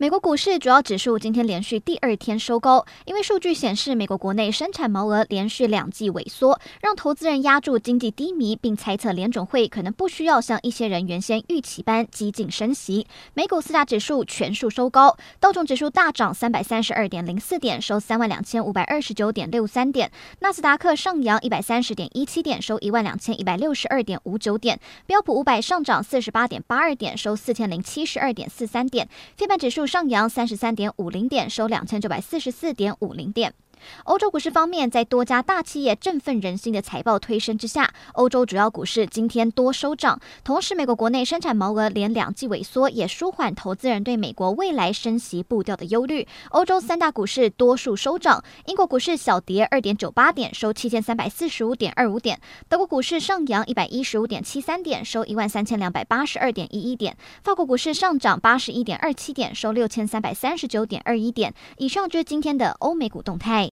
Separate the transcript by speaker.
Speaker 1: 美国股市主要指数今天连续第二天收高，因为数据显示美国国内生产毛额连续两季萎缩，让投资人押注经济低迷，并猜测联准会可能不需要像一些人原先预期般激进升息。美股四大指数全数收高，道琼指数大涨三百三十二点零四点，收三万两千五百二十九点六三点；纳斯达克上扬一百三十点一七点，收一万两千一百六十二点五九点；标普五百上涨四十八点八二点，收四千零七十二点四三点；非半指数上扬三十三点五零点，收两千九百四十四点五零点。欧洲股市方面，在多家大企业振奋人心的财报推升之下，欧洲主要股市今天多收涨。同时，美国国内生产毛额连两季萎缩，也舒缓投资人对美国未来升息步调的忧虑。欧洲三大股市多数收涨，英国股市小跌二点九八点，收七千三百四十五点二五点；德国股市上扬一百一十五点七三点，收一万三千两百八十二点一一点；法国股市上涨八十一点二七点，收六千三百三十九点二一点。以上就是今天的欧美股动态。